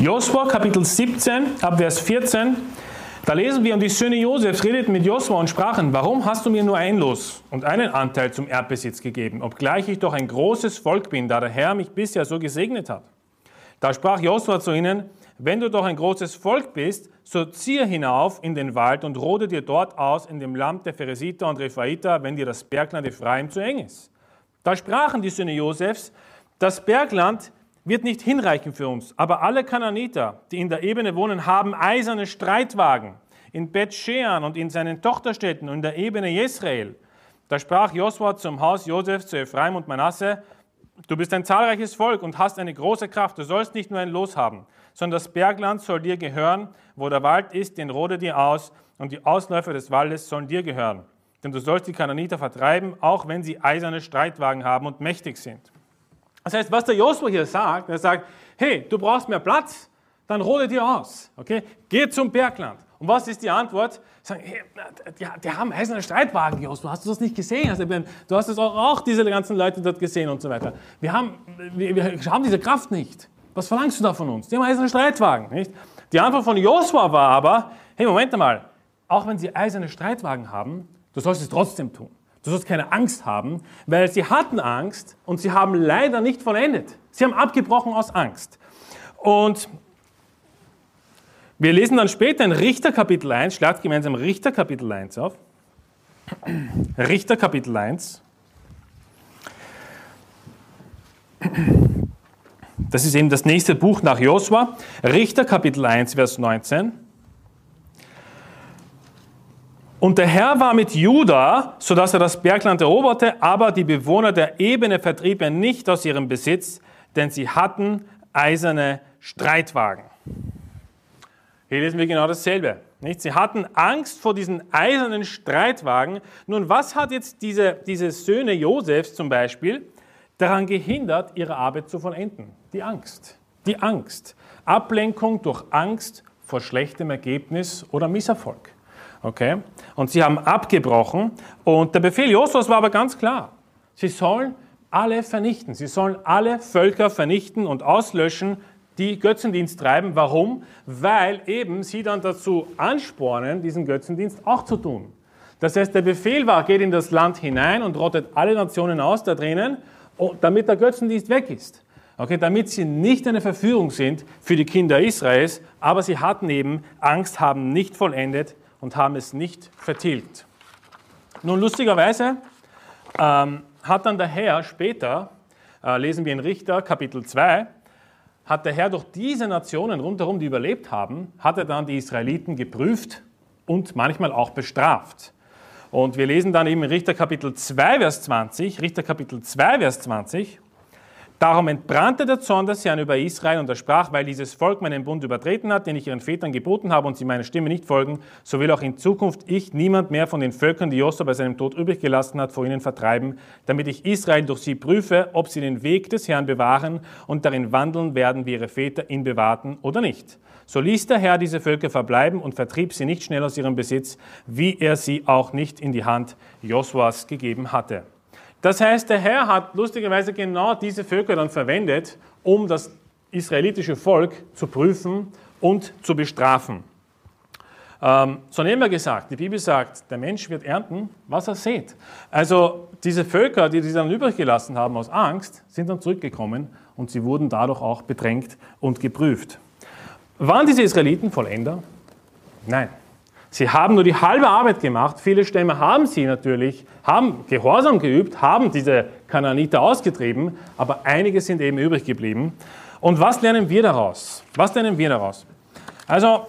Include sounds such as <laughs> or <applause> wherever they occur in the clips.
Josua Kapitel 17 ab Vers 14, da lesen wir, und die Söhne Josefs redeten mit Josua und sprachen, warum hast du mir nur ein Los und einen Anteil zum Erbbesitz gegeben, obgleich ich doch ein großes Volk bin, da der Herr mich bisher so gesegnet hat. Da sprach Josua zu ihnen, wenn du doch ein großes Volk bist, so ziehe hinauf in den Wald und rode dir dort aus in dem Land der Pheresiter und Rephaiter, wenn dir das Bergland Ephraim zu eng ist. Da sprachen die Söhne Josefs, das Bergland wird nicht hinreichen für uns. Aber alle Kananiter, die in der Ebene wohnen, haben eiserne Streitwagen in Bet-Shean und in seinen Tochterstädten und in der Ebene Jesrael. Da sprach Josua zum Haus Josef zu Ephraim und Manasse, du bist ein zahlreiches Volk und hast eine große Kraft. Du sollst nicht nur ein Los haben, sondern das Bergland soll dir gehören. Wo der Wald ist, den rode dir aus und die Ausläufer des Waldes sollen dir gehören. Denn du sollst die Kananiter vertreiben, auch wenn sie eiserne Streitwagen haben und mächtig sind. Das heißt, was der Josua hier sagt, er sagt, hey, du brauchst mehr Platz, dann rode dir aus. Okay? Geh zum Bergland. Und was ist die Antwort? Sagen, hey, die, haben eiserne Streitwagen, Josua. Hast du das nicht gesehen? Also, du hast es auch, auch, diese ganzen Leute dort gesehen und so weiter. Wir haben, wir, wir haben diese Kraft nicht. Was verlangst du da von uns? Die haben eiserne Streitwagen. Nicht? Die Antwort von Josua war aber, hey, Moment mal, auch wenn sie eiserne Streitwagen haben, du sollst es trotzdem tun. Du sollst keine Angst haben, weil sie hatten Angst und sie haben leider nicht vollendet. Sie haben abgebrochen aus Angst. Und wir lesen dann später in Richter Kapitel 1, schlagt gemeinsam Richter Kapitel 1 auf. Richter Kapitel 1. Das ist eben das nächste Buch nach Josua. Richter Kapitel 1, Vers 19. Und der Herr war mit Juda, sodass er das Bergland eroberte, aber die Bewohner der Ebene vertrieb er nicht aus ihrem Besitz, denn sie hatten eiserne Streitwagen. Hier lesen wir genau dasselbe. Nicht? Sie hatten Angst vor diesen eisernen Streitwagen. Nun, was hat jetzt diese, diese Söhne Josefs zum Beispiel daran gehindert, ihre Arbeit zu vollenden? Die Angst. Die Angst. Ablenkung durch Angst vor schlechtem Ergebnis oder Misserfolg. Okay? Und sie haben abgebrochen. Und der Befehl Josuas war aber ganz klar. Sie sollen alle vernichten. Sie sollen alle Völker vernichten und auslöschen, die Götzendienst treiben. Warum? Weil eben sie dann dazu anspornen, diesen Götzendienst auch zu tun. Das heißt, der Befehl war, geht in das Land hinein und rottet alle Nationen aus da drinnen, damit der Götzendienst weg ist. Okay, damit sie nicht eine Verführung sind für die Kinder Israels, aber sie hatten eben Angst, haben nicht vollendet und haben es nicht vertilgt. Nun, lustigerweise ähm, hat dann der Herr später, äh, lesen wir in Richter Kapitel 2, hat der Herr durch diese Nationen rundherum, die überlebt haben, hat er dann die Israeliten geprüft und manchmal auch bestraft. Und wir lesen dann eben in Richter Kapitel 2, Vers 20, Richter Kapitel 2, Vers 20, Darum entbrannte der Zorn des Herrn über Israel und er sprach, weil dieses Volk meinen Bund übertreten hat, den ich ihren Vätern geboten habe und sie meiner Stimme nicht folgen, so will auch in Zukunft ich niemand mehr von den Völkern, die Josua bei seinem Tod übrig gelassen hat, vor ihnen vertreiben, damit ich Israel durch sie prüfe, ob sie den Weg des Herrn bewahren und darin wandeln werden, wie ihre Väter ihn bewahrten oder nicht. So ließ der Herr diese Völker verbleiben und vertrieb sie nicht schnell aus ihrem Besitz, wie er sie auch nicht in die Hand Josuas gegeben hatte. Das heißt, der Herr hat lustigerweise genau diese Völker dann verwendet, um das israelitische Volk zu prüfen und zu bestrafen. Ähm, so haben wir gesagt, die Bibel sagt, der Mensch wird ernten, was er sät. Also diese Völker, die sie dann übrig gelassen haben aus Angst, sind dann zurückgekommen und sie wurden dadurch auch bedrängt und geprüft. Waren diese Israeliten Vollender? Nein. Sie haben nur die halbe Arbeit gemacht. Viele Stämme haben sie natürlich, haben Gehorsam geübt, haben diese Kananiter ausgetrieben, aber einige sind eben übrig geblieben. Und was lernen wir daraus? Was lernen wir daraus? Also,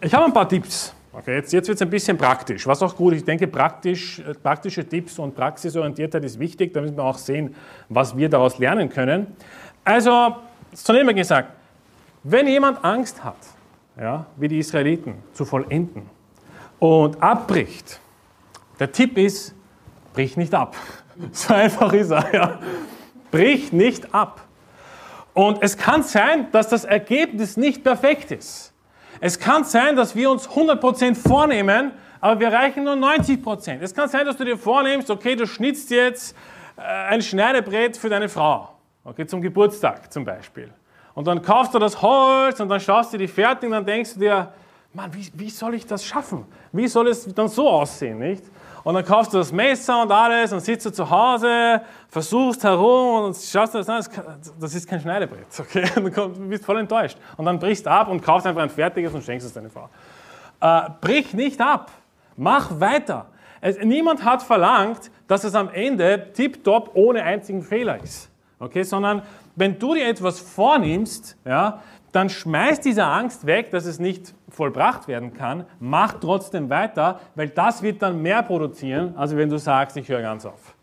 ich habe ein paar Tipps. Okay, jetzt jetzt wird es ein bisschen praktisch, was auch gut ist. Ich denke, praktisch, äh, praktische Tipps und Praxisorientiertheit ist wichtig. Da müssen wir auch sehen, was wir daraus lernen können. Also, zunächst mal gesagt, wenn jemand Angst hat, ja, wie die Israeliten, zu vollenden und abbricht, der Tipp ist, brich nicht ab. <laughs> So einfach ist er. Ja. Brich nicht ab. Und es kann sein, dass das Ergebnis nicht perfekt ist. Es kann sein, dass wir uns 100% vornehmen, aber wir erreichen nur 90%. Es kann sein, dass du dir vornimmst, okay, du schnitzt jetzt äh, ein Schneidebrett für deine Frau, okay, zum Geburtstag zum Beispiel. Und dann kaufst du das Holz und dann schaust du die fertig und dann denkst du dir, Mann, wie, wie soll ich das schaffen? Wie soll es dann so aussehen, nicht? Und dann kaufst du das Messer und alles und sitzt du zu Hause, versuchst herum und schaust dir das an, das ist kein Schneidebrett, <laughs> okay? Und du bist voll enttäuscht. Und dann brichst du ab und kaufst einfach ein fertiges und schenkst es deiner Frau. Äh, brich nicht ab, mach weiter. Es, niemand hat verlangt, dass es am Ende tiptop ohne einzigen Fehler ist, okay? Sondern wenn du dir etwas vornimmst, ja, dann schmeiß diese Angst weg, dass es nicht vollbracht werden kann, mach trotzdem weiter, weil das wird dann mehr produzieren, als wenn du sagst, ich höre ganz auf.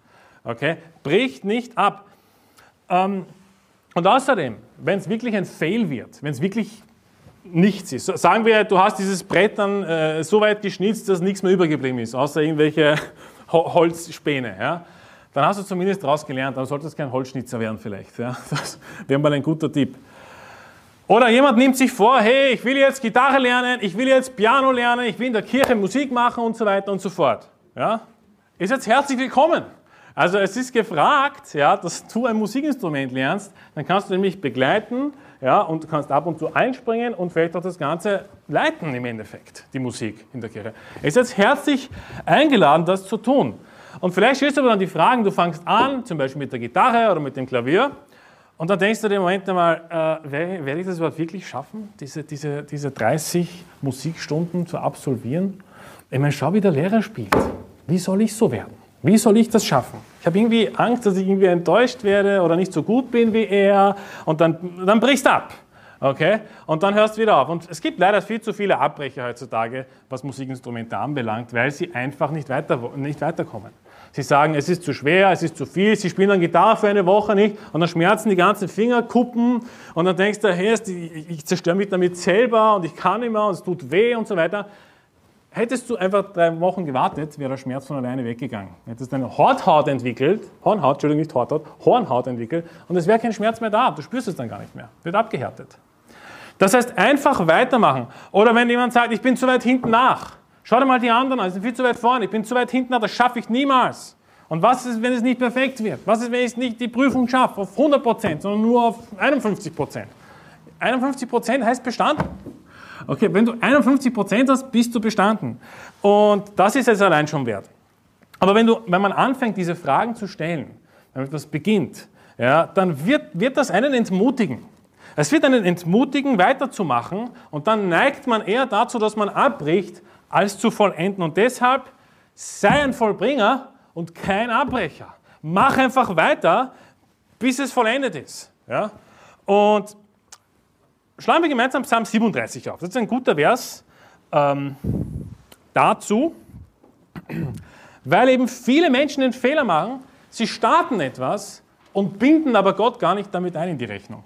Okay? Bricht nicht ab. Ähm, und außerdem, wenn es wirklich ein Fail wird, wenn es wirklich nichts ist, sagen wir, du hast dieses Brett dann äh, so weit geschnitzt, dass nichts mehr übergeblieben ist, außer irgendwelche Holzspäne, ja? Dann hast du zumindest daraus gelernt, dann solltest du kein Holzschnitzer werden vielleicht. Ja? <laughs> Das wäre mal ein guter Tipp. Oder jemand nimmt sich vor, hey, ich will jetzt Gitarre lernen, ich will jetzt Piano lernen, ich will in der Kirche Musik machen und so weiter und so fort. Ja? Ist jetzt herzlich willkommen. Also es ist gefragt, ja, dass du ein Musikinstrument lernst, dann kannst du nämlich begleiten ja, und kannst ab und zu einspringen und vielleicht auch das Ganze leiten im Endeffekt, die Musik in der Kirche. Es ist jetzt herzlich eingeladen, das zu tun. Und vielleicht stellst du aber dann die Fragen, du fängst an, zum Beispiel mit der Gitarre oder mit dem Klavier, und dann denkst du dir im Moment einmal, äh, werde, ich das überhaupt wirklich schaffen, diese, diese, diese 30 Musikstunden zu absolvieren? Ich meine, schau, wie der Lehrer spielt. Wie soll ich so werden? Wie soll ich das schaffen? Ich habe irgendwie Angst, dass ich irgendwie enttäuscht werde oder nicht so gut bin wie er und dann, dann brichst du ab. Okay? Und dann hörst du wieder auf. Und es gibt leider viel zu viele Abbrecher heutzutage, was Musikinstrumente anbelangt, weil sie einfach nicht, weiter, nicht weiterkommen. Sie sagen, es ist zu schwer, es ist zu viel, sie spielen dann Gitarre für eine Woche nicht und dann schmerzen die ganzen Fingerkuppen und dann denkst du, hey, ich zerstöre mich damit selber und ich kann nicht mehr und es tut weh und so weiter. Hättest du einfach drei Wochen gewartet, wäre der Schmerz von alleine weggegangen. Hättest eine Horthaut entwickelt, Hornhaut, Entschuldigung, nicht Horthaut, Hornhaut entwickelt und es wäre kein Schmerz mehr da. Du spürst es dann gar nicht mehr. Wird abgehärtet. Das heißt, einfach weitermachen. Oder wenn jemand sagt, ich bin zu weit hinten nach. Schau dir mal die anderen an, sie sind viel zu weit vorne, ich bin zu weit hinten, das schaffe ich niemals. Und was ist, wenn es nicht perfekt wird? Was ist, wenn ich nicht die Prüfung schaffe auf 100%, sondern nur auf 51%? 51% heißt bestanden. Okay, wenn du 51% hast, bist du bestanden. Und das ist es allein schon wert. Aber wenn, du, wenn man anfängt, diese Fragen zu stellen, wenn etwas beginnt, ja, dann wird, wird das einen entmutigen. Es wird einen entmutigen, weiterzumachen und dann neigt man eher dazu, dass man abbricht, als zu vollenden. Und deshalb sei ein Vollbringer und kein Abbrecher. Mach einfach weiter, bis es vollendet ist. Ja? Und schlagen wir gemeinsam Psalm 37 auf. Das ist ein guter Vers ähm, dazu, weil eben viele Menschen den Fehler machen, sie starten etwas und binden aber Gott gar nicht damit ein in die Rechnung.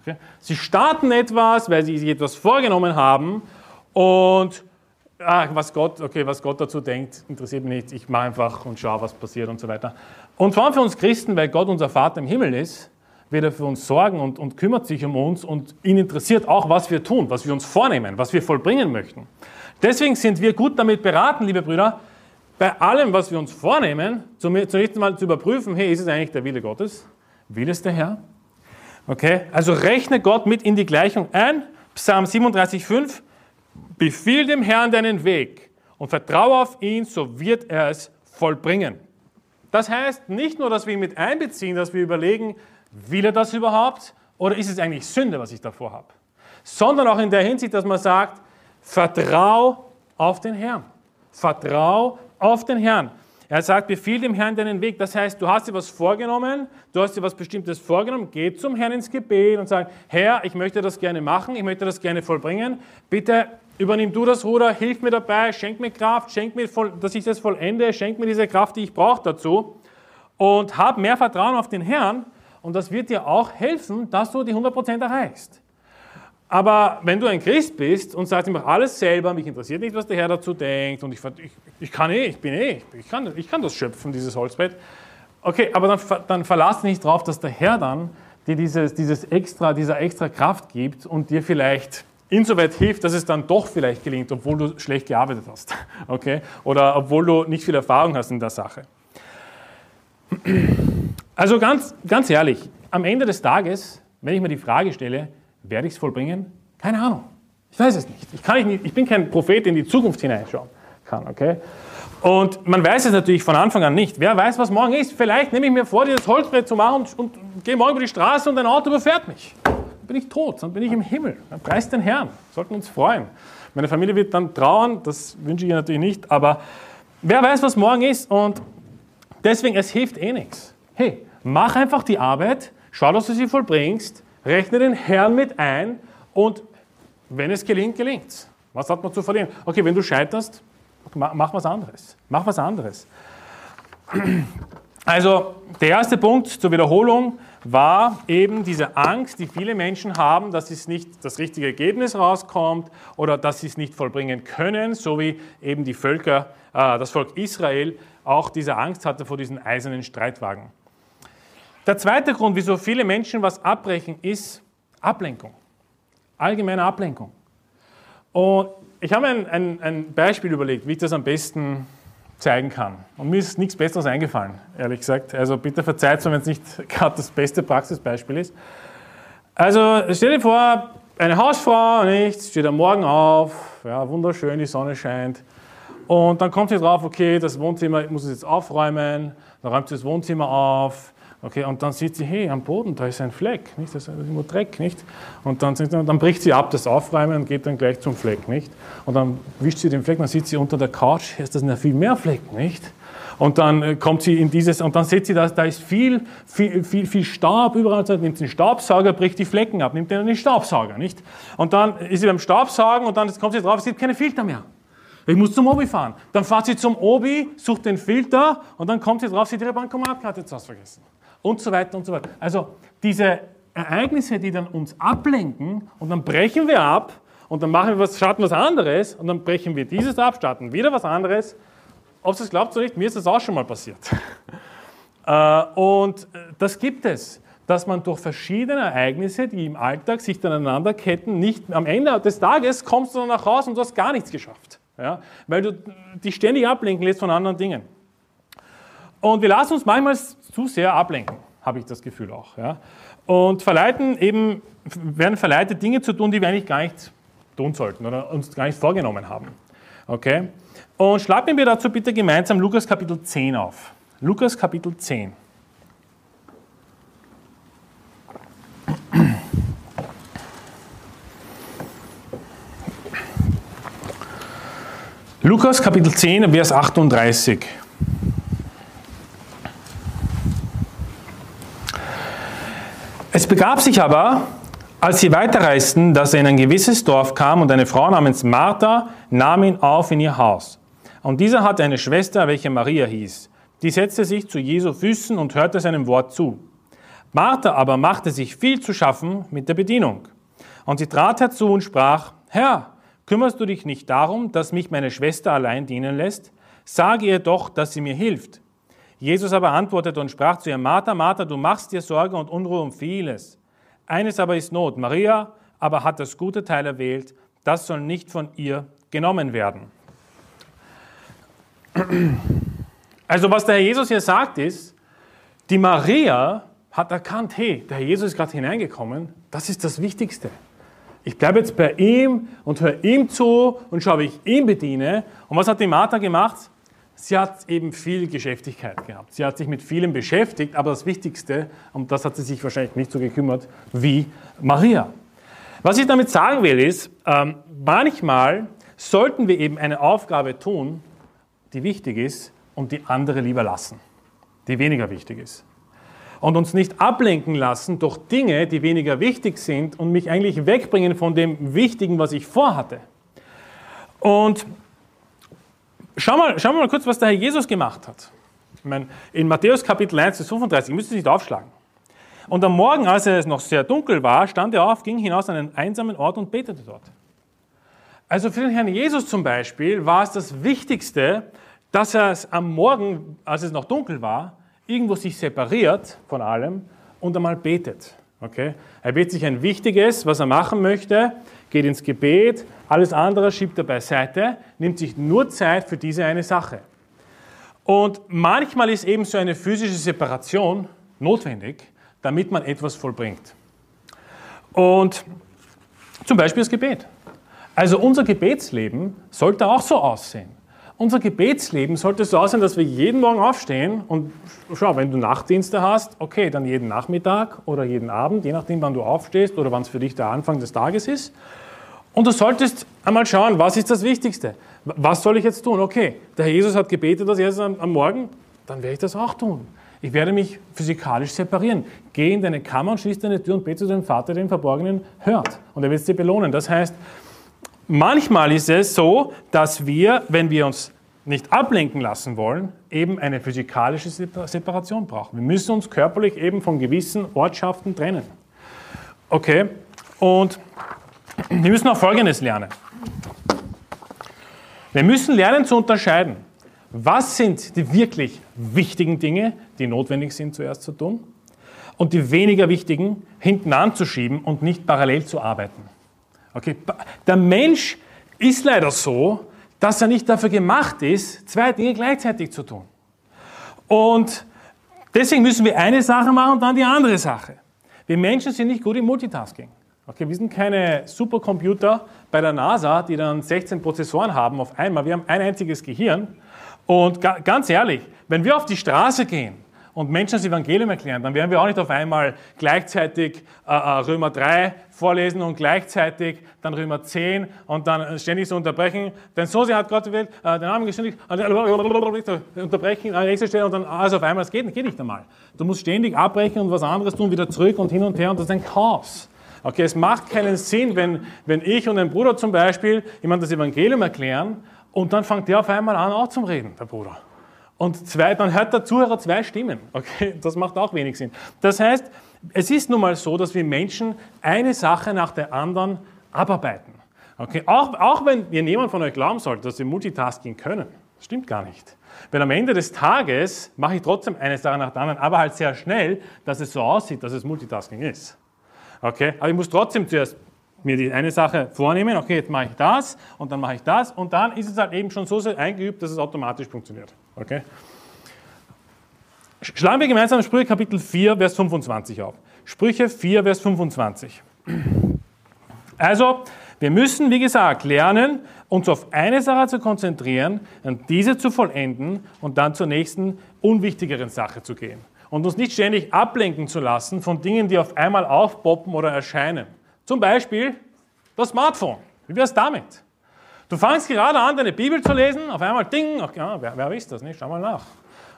Okay? Sie starten etwas, weil sie sich etwas vorgenommen haben und ah, was Gott, okay, was Gott dazu denkt, interessiert mich nicht, ich mache einfach und schaue, was passiert und so weiter. Und vor allem für uns Christen, weil Gott unser Vater im Himmel ist, wird er für uns sorgen und, und kümmert sich um uns und ihn interessiert auch, was wir tun, was wir uns vornehmen, was wir vollbringen möchten. Deswegen sind wir gut damit beraten, liebe Brüder, bei allem, was wir uns vornehmen, zunächst einmal zu überprüfen, hey, ist es eigentlich der Wille Gottes? Will es der Herr? Okay, also rechne Gott mit in die Gleichung ein. Psalm 37,5 Befiehl dem Herrn deinen Weg und vertraue auf ihn, so wird er es vollbringen. Das heißt nicht nur, dass wir ihn mit einbeziehen, dass wir überlegen, will er das überhaupt oder ist es eigentlich Sünde, was ich davor habe, sondern auch in der Hinsicht, dass man sagt, vertrau auf den Herrn. Vertrau auf den Herrn. Er sagt, befiehl dem Herrn deinen Weg. Das heißt, du hast dir was vorgenommen, du hast dir was Bestimmtes vorgenommen, geh zum Herrn ins Gebet und sag, Herr, ich möchte das gerne machen, ich möchte das gerne vollbringen. Bitte Übernimm du das Ruder, hilf mir dabei, schenk mir Kraft, schenk mir, dass ich das vollende, schenk mir diese Kraft, die ich brauche dazu. Und hab mehr Vertrauen auf den Herrn und das wird dir auch helfen, dass du die 100% erreichst. Aber wenn du ein Christ bist und sagst, ich mache alles selber, mich interessiert nicht, was der Herr dazu denkt und ich, ich, ich kann eh, ich bin eh, ich kann, ich kann das schöpfen, dieses Holzbett. Okay, aber dann, dann verlass dich nicht darauf, dass der Herr dann dir dieses, dieses extra, dieser extra Kraft gibt und dir vielleicht insoweit hilft, dass es dann doch vielleicht gelingt, obwohl du schlecht gearbeitet hast. <laughs> Okay? Oder obwohl du nicht viel Erfahrung hast in der Sache. Also ganz, ganz ehrlich, am Ende des Tages wenn ich mir die Frage stelle, werde ich es vollbringen? Keine Ahnung. Ich weiß es nicht. Ich, kann nicht. ich bin kein Prophet, der in die Zukunft hineinschauen kann. Okay? Und man weiß es natürlich von Anfang an nicht. Wer weiß, was morgen ist? Vielleicht nehme ich mir vor, dieses Holzbrett zu machen und, und, gehe morgen über die Straße und ein Auto überfährt mich. Bin ich tot, dann bin ich im Himmel. Dann preist den Herrn. Sollten uns freuen. Meine Familie wird dann trauern, das wünsche ich ihr natürlich nicht, aber wer weiß, was morgen ist und deswegen, es hilft eh nichts. Hey, mach einfach die Arbeit, schau, dass du sie vollbringst, rechne den Herrn mit ein und wenn es gelingt, gelingt es. Was hat man zu verlieren? Okay, wenn du scheiterst, mach was anderes. Mach was anderes. <clears throat> Also der erste Punkt zur Wiederholung war eben diese Angst, die viele Menschen haben, dass es nicht das richtige Ergebnis rauskommt oder dass sie es nicht vollbringen können, so wie eben die Völker, äh, das Volk Israel auch diese Angst hatte vor diesen eisernen Streitwagen. Der zweite Grund, wieso viele Menschen was abbrechen, ist Ablenkung. Allgemeine Ablenkung. Und ich habe ein, ein, ein Beispiel überlegt, wie ich das am besten zeigen kann. Und mir ist nichts Besseres eingefallen, ehrlich gesagt. Also bitte verzeiht mir, wenn es nicht <laughs> gerade das beste Praxisbeispiel ist. Also stell dir vor, eine Hausfrau, nicht, steht am Morgen auf, ja, wunderschön, die Sonne scheint. Und dann kommt sie drauf, okay, das Wohnzimmer, ich muss es jetzt aufräumen. Dann räumt sie das Wohnzimmer auf. Okay, und dann sieht sie, hey, am Boden, da ist ein Fleck, nicht? Das ist immer Dreck, nicht? Und dann, dann bricht sie ab das Aufräumen und geht dann gleich zum Fleck, nicht? Und dann wischt sie den Fleck, dann sieht sie unter der Couch, ist das ja viel mehr Fleck, nicht? Und dann äh, kommt sie in dieses, und dann sieht sie, dass da ist viel, viel, viel, viel Staub überall, dann nimmt sie den Staubsauger, bricht die Flecken ab, nimmt den Staubsauger, nicht? Und dann ist sie beim Staubsaugen und dann kommt sie drauf, es gibt keine Filter mehr. Ich muss zum Obi fahren. Dann fahrt sie zum Obi, sucht den Filter und dann kommt sie drauf, sie hat ihre Bankomatkarte zu Hause vergessen und so weiter und so weiter. Also diese Ereignisse, die dann uns ablenken und dann brechen wir ab und dann machen wir was, starten was anderes und dann brechen wir dieses ab, starten wieder was anderes. Ob es glaubt oder nicht, mir ist das auch schon mal passiert. <laughs> Äh, und das gibt es, dass man durch verschiedene Ereignisse, die im Alltag sich dann aneinander ketten, nicht am Ende des Tages kommst du dann nach Hause und du hast gar nichts geschafft. Ja? Weil du dich ständig ablenken lässt von anderen Dingen. Und wir lassen uns manchmal zu sehr ablenken, habe ich das Gefühl auch. Ja? Und verleiten eben, werden verleitet, Dinge zu tun, die wir eigentlich gar nicht tun sollten oder uns gar nicht vorgenommen haben. Okay? Und schlagen wir dazu bitte gemeinsam Lukas Kapitel 10 auf. Lukas Kapitel 10. Lukas Kapitel 10, Vers 38. begab sich aber, als sie weiterreisten, dass er in ein gewisses Dorf kam und eine Frau namens Martha nahm ihn auf in ihr Haus. Und dieser hatte eine Schwester, welche Maria hieß. Die setzte sich zu Jesu Füßen und hörte seinem Wort zu. Martha aber machte sich viel zu schaffen mit der Bedienung. Und sie trat herzu und sprach, Herr, kümmerst du dich nicht darum, dass mich meine Schwester allein dienen lässt? Sage ihr doch, dass sie mir hilft. Jesus aber antwortete und sprach zu ihr, Martha, Martha, du machst dir Sorge und Unruhe um vieles. Eines aber ist Not. Maria aber hat das gute Teil erwählt, das soll nicht von ihr genommen werden. Also was der Herr Jesus hier sagt ist, die Maria hat erkannt, hey, der Herr Jesus ist gerade hineingekommen, das ist das Wichtigste. Ich bleibe jetzt bei ihm und höre ihm zu und schaue, wie ich ihn bediene. Und was hat die Martha gemacht? Sie hat eben viel Geschäftigkeit gehabt. Sie hat sich mit vielem beschäftigt, aber das Wichtigste, um das hat sie sich wahrscheinlich nicht so gekümmert wie Maria. Was ich damit sagen will, ist, ähm, manchmal sollten wir eben eine Aufgabe tun, die wichtig ist, und die andere lieber lassen, die weniger wichtig ist. Und uns nicht ablenken lassen durch Dinge, die weniger wichtig sind und mich eigentlich wegbringen von dem Wichtigen, was ich vorhatte. Und Schau mal, schauen wir mal kurz, was der Herr Jesus gemacht hat. Ich meine, in Matthäus Kapitel 1 bis 35, müsst ihr nicht aufschlagen. Und am Morgen, als es noch sehr dunkel war, stand er auf, ging hinaus an einen einsamen Ort und betete dort. Also für den Herrn Jesus zum Beispiel war es das Wichtigste, dass er es am Morgen, als es noch dunkel war, irgendwo sich separiert von allem und einmal betet. Okay? Er wird sich ein Wichtiges, was er machen möchte, geht ins Gebet, alles andere schiebt er beiseite, nimmt sich nur Zeit für diese eine Sache. Und manchmal ist eben so eine physische Separation notwendig, damit man etwas vollbringt. Und zum Beispiel das Gebet. Also unser Gebetsleben sollte auch so aussehen. Unser Gebetsleben sollte so aussehen, dass wir jeden Morgen aufstehen und schau, wenn du Nachtdienste hast, okay, dann jeden Nachmittag oder jeden Abend, je nachdem, wann du aufstehst oder wann es für dich der Anfang des Tages ist. Und du solltest einmal schauen, was ist das Wichtigste? Was soll ich jetzt tun? Okay, der Herr Jesus hat gebetet, dass er am, am Morgen, dann werde ich das auch tun. Ich werde mich physikalisch separieren. Geh in deine Kammer und schließ deine Tür und bete zu dem Vater, der den Verborgenen hört. Und er wird es dir belohnen. Das heißt, Manchmal ist es so, dass wir, wenn wir uns nicht ablenken lassen wollen, eben eine physikalische Separation brauchen. Wir müssen uns körperlich eben von gewissen Ortschaften trennen. Okay, und wir müssen auch Folgendes lernen. Wir müssen lernen zu unterscheiden, was sind die wirklich wichtigen Dinge, die notwendig sind zuerst zu tun, und die weniger wichtigen hinten anzuschieben und nicht parallel zu arbeiten. Okay? Der Mensch ist leider so, dass er nicht dafür gemacht ist, zwei Dinge gleichzeitig zu tun. Und deswegen müssen wir eine Sache machen und dann die andere Sache. Wir Menschen sind nicht gut im Multitasking. Okay, wir sind keine Supercomputer bei der NASA, die dann 16 Prozessoren haben auf einmal. Wir haben ein einziges Gehirn. Und ganz ehrlich, wenn wir auf die Straße gehen und Menschen das Evangelium erklären, dann werden wir auch nicht auf einmal gleichzeitig äh, äh Römer 3 vorlesen und gleichzeitig dann Römer 10 und dann ständig so unterbrechen. Denn so sehr hat Gott die Welt, äh, den Namen geständig, unterbrechen an nächster Stelle und dann alles auf einmal. Das geht, geht nicht einmal. Du musst ständig abbrechen und was anderes tun, wieder zurück und hin und her und das ist ein Chaos. Okay, es macht keinen Sinn, wenn, wenn ich und ein Bruder zum Beispiel jemand das Evangelium erklären und dann fängt der auf einmal an auch zum Reden, der Bruder. Und zwei, dann hört der Zuhörer zwei Stimmen. Okay, das macht auch wenig Sinn. Das heißt, es ist nun mal so, dass wir Menschen eine Sache nach der anderen abarbeiten. Okay, auch, auch wenn ihr niemand von euch glauben sollte, dass wir Multitasking können. Das stimmt gar nicht. Weil am Ende des Tages mache ich trotzdem eine Sache nach der anderen, aber halt sehr schnell, dass es so aussieht, dass es Multitasking ist. Okay, aber ich muss trotzdem zuerst mir die eine Sache vornehmen, okay, jetzt mache ich das und dann mache ich das und dann ist es halt eben schon so eingeübt, dass es automatisch funktioniert. Okay? Schlagen wir gemeinsam Sprüche Kapitel 4, Vers 25 auf. Sprüche 4, Vers 25. Also, wir müssen, wie gesagt, lernen, uns auf eine Sache zu konzentrieren, diese zu vollenden und dann zur nächsten, unwichtigeren Sache zu gehen. Und uns nicht ständig ablenken zu lassen von Dingen, die auf einmal aufpoppen oder erscheinen. Zum Beispiel das Smartphone. Wie wäre es damit? Du fangst gerade an, deine Bibel zu lesen, auf einmal Ding, ach, ja, wer, wer ist das? Nicht? Schau mal nach.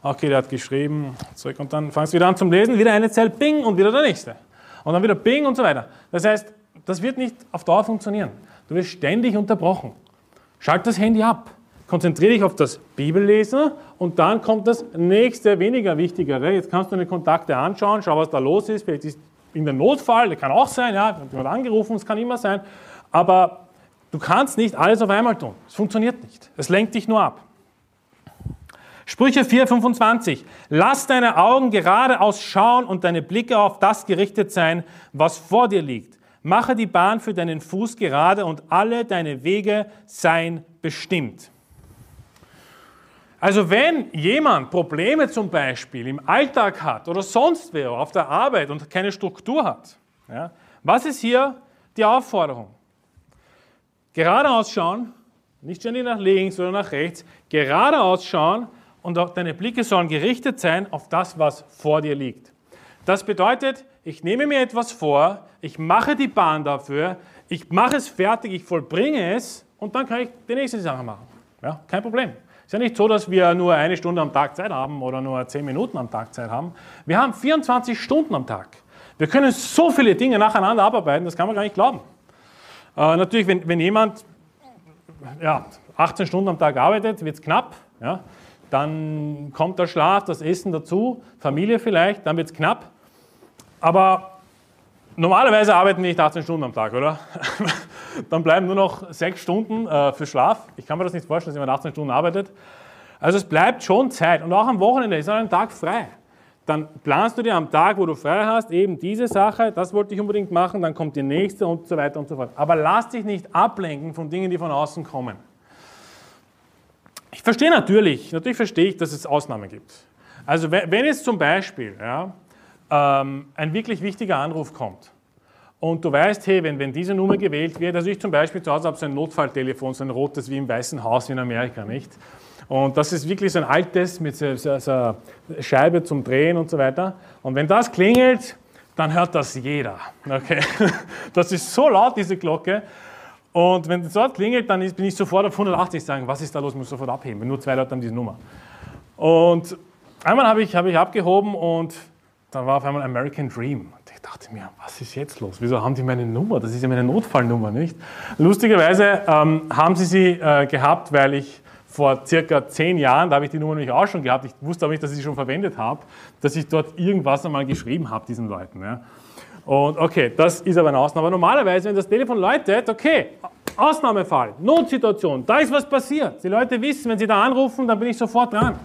Okay, der hat geschrieben, zurück und dann fangst du wieder an zum Lesen, wieder eine Zelle, Bing und wieder der nächste. Und dann wieder Bing und so weiter. Das heißt, das wird nicht auf Dauer funktionieren. Du wirst ständig unterbrochen. Schalt das Handy ab. Konzentriere dich auf das Bibellesen und dann kommt das nächste, weniger wichtigere. Jetzt kannst du deine Kontakte anschauen, schau, was da los ist. Vielleicht ist in der Notfall, der kann auch sein, ja, wird angerufen, es kann immer sein, aber du kannst nicht alles auf einmal tun. Es funktioniert nicht. Es lenkt dich nur ab. Sprüche 4, 25. Lass deine Augen geradeaus schauen und deine Blicke auf das gerichtet sein, was vor dir liegt. Mache die Bahn für deinen Fuß gerade und alle deine Wege seien bestimmt. Also wenn jemand Probleme zum Beispiel im Alltag hat oder sonst wer auf der Arbeit und keine Struktur hat, ja, was ist hier die Aufforderung? Geradeaus schauen, nicht ständig nach links oder nach rechts, geradeaus schauen und auch deine Blicke sollen gerichtet sein auf das, was vor dir liegt. Das bedeutet, ich nehme mir etwas vor, ich mache die Bahn dafür, ich mache es fertig, ich vollbringe es und dann kann ich die nächste Sache machen. Ja, kein Problem. Es ist ja nicht so, dass wir nur eine Stunde am Tag Zeit haben oder nur zehn Minuten am Tag Zeit haben. Wir haben 24 Stunden am Tag. Wir können so viele Dinge nacheinander abarbeiten, das kann man gar nicht glauben. Äh, natürlich, wenn, wenn jemand ja, 18 Stunden am Tag arbeitet, wird es knapp. Ja? Dann kommt der Schlaf, das Essen dazu, Familie vielleicht, dann wird es knapp. Aber normalerweise arbeiten wir nicht 18 Stunden am Tag, oder? <laughs> dann bleiben nur noch sechs Stunden äh, für Schlaf. Ich kann mir das nicht vorstellen, dass jemand 18 Stunden arbeitet. Also es bleibt schon Zeit. Und auch am Wochenende ist ein Tag frei. Dann planst du dir am Tag, wo du frei hast, eben diese Sache, das wollte ich unbedingt machen, dann kommt die nächste und so weiter und so fort. Aber lass dich nicht ablenken von Dingen, die von außen kommen. Ich verstehe natürlich, natürlich verstehe ich, dass es Ausnahmen gibt. Also wenn es zum Beispiel ja, ähm, ein wirklich wichtiger Anruf kommt und du weißt, hey, wenn, wenn diese Nummer gewählt wird, also ich zum Beispiel zu Hause habe so ein Notfalltelefon, so ein rotes wie im Weißen Haus in Amerika, nicht? Und das ist wirklich so ein altes mit so, so, so Scheibe zum Drehen und so weiter. Und wenn das klingelt, dann hört das jeder. Okay? <laughs> Das ist so laut, diese Glocke. Und wenn es dort klingelt, dann bin ich sofort auf 180 sagen, was ist da los, ich muss sofort abheben, nur zwei Leute haben diese Nummer. Und einmal habe ich, hab ich abgehoben und dann war auf einmal American Dream. Und ich dachte mir, was ist jetzt los? Wieso haben die meine Nummer? Das ist ja meine Notfallnummer, nicht? Lustigerweise ähm, haben sie sie äh, gehabt, weil ich vor circa zehn Jahren, da habe ich die Nummer nämlich auch schon gehabt, ich wusste aber nicht, dass ich sie schon verwendet habe, dass ich dort irgendwas einmal geschrieben habe, diesen Leuten. Ja. Und okay, das ist aber eine Ausnahme. Normalerweise, wenn das Telefon läutet, okay, Ausnahmefall, Notsituation, da ist was passiert. Die Leute wissen, wenn sie da anrufen, dann bin ich sofort dran.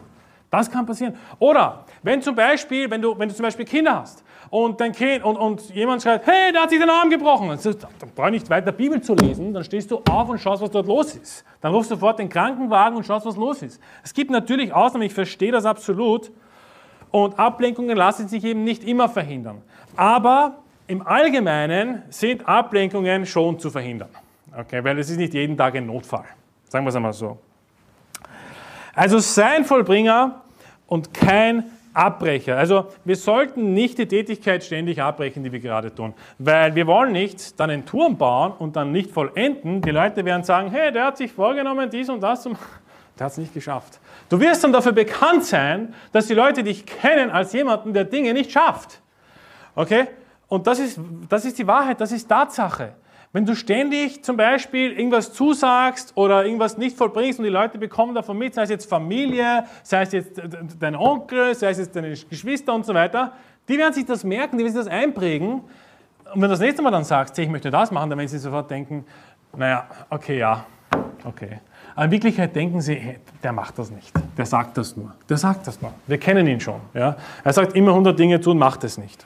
Das kann passieren. Oder wenn zum Beispiel, wenn du, wenn du zum Beispiel Kinder hast und dein Kind und, und jemand schreibt, hey, der hat sich den Arm gebrochen, dann, dann brauche ich nicht weiter Bibel zu lesen, dann stehst du auf und schaust, was dort los ist. Dann rufst du sofort den Krankenwagen und schaust, was los ist. Es gibt natürlich Ausnahmen, ich verstehe das absolut. Und Ablenkungen lassen sich eben nicht immer verhindern. Aber im Allgemeinen sind Ablenkungen schon zu verhindern. Okay, weil es ist nicht jeden Tag ein Notfall. Sagen wir es einmal so. Also sei ein Vollbringer und kein Abbrecher. Also wir sollten nicht die Tätigkeit ständig abbrechen, die wir gerade tun, weil wir wollen nicht dann einen Turm bauen und dann nicht vollenden. Die Leute werden sagen, hey, der hat sich vorgenommen, dies und das zu machen. Der hat es nicht geschafft. Du wirst dann dafür bekannt sein, dass die Leute dich kennen als jemanden, der Dinge nicht schafft. Okay? Und das ist, das ist die Wahrheit, das ist Tatsache. Wenn du ständig zum Beispiel irgendwas zusagst oder irgendwas nicht vollbringst und die Leute bekommen davon mit, sei es jetzt Familie, sei es jetzt dein Onkel, sei es jetzt deine Geschwister und so weiter, die werden sich das merken, die werden sich das einprägen. Und wenn du das nächste Mal dann sagst, ich möchte das machen, dann werden sie sofort denken, naja, okay, ja, okay. Aber in Wirklichkeit denken sie, hey, der macht das nicht. Der sagt das nur. Der sagt das nur. Wir kennen ihn schon. Ja? Er sagt immer 100 Dinge tun, macht es nicht.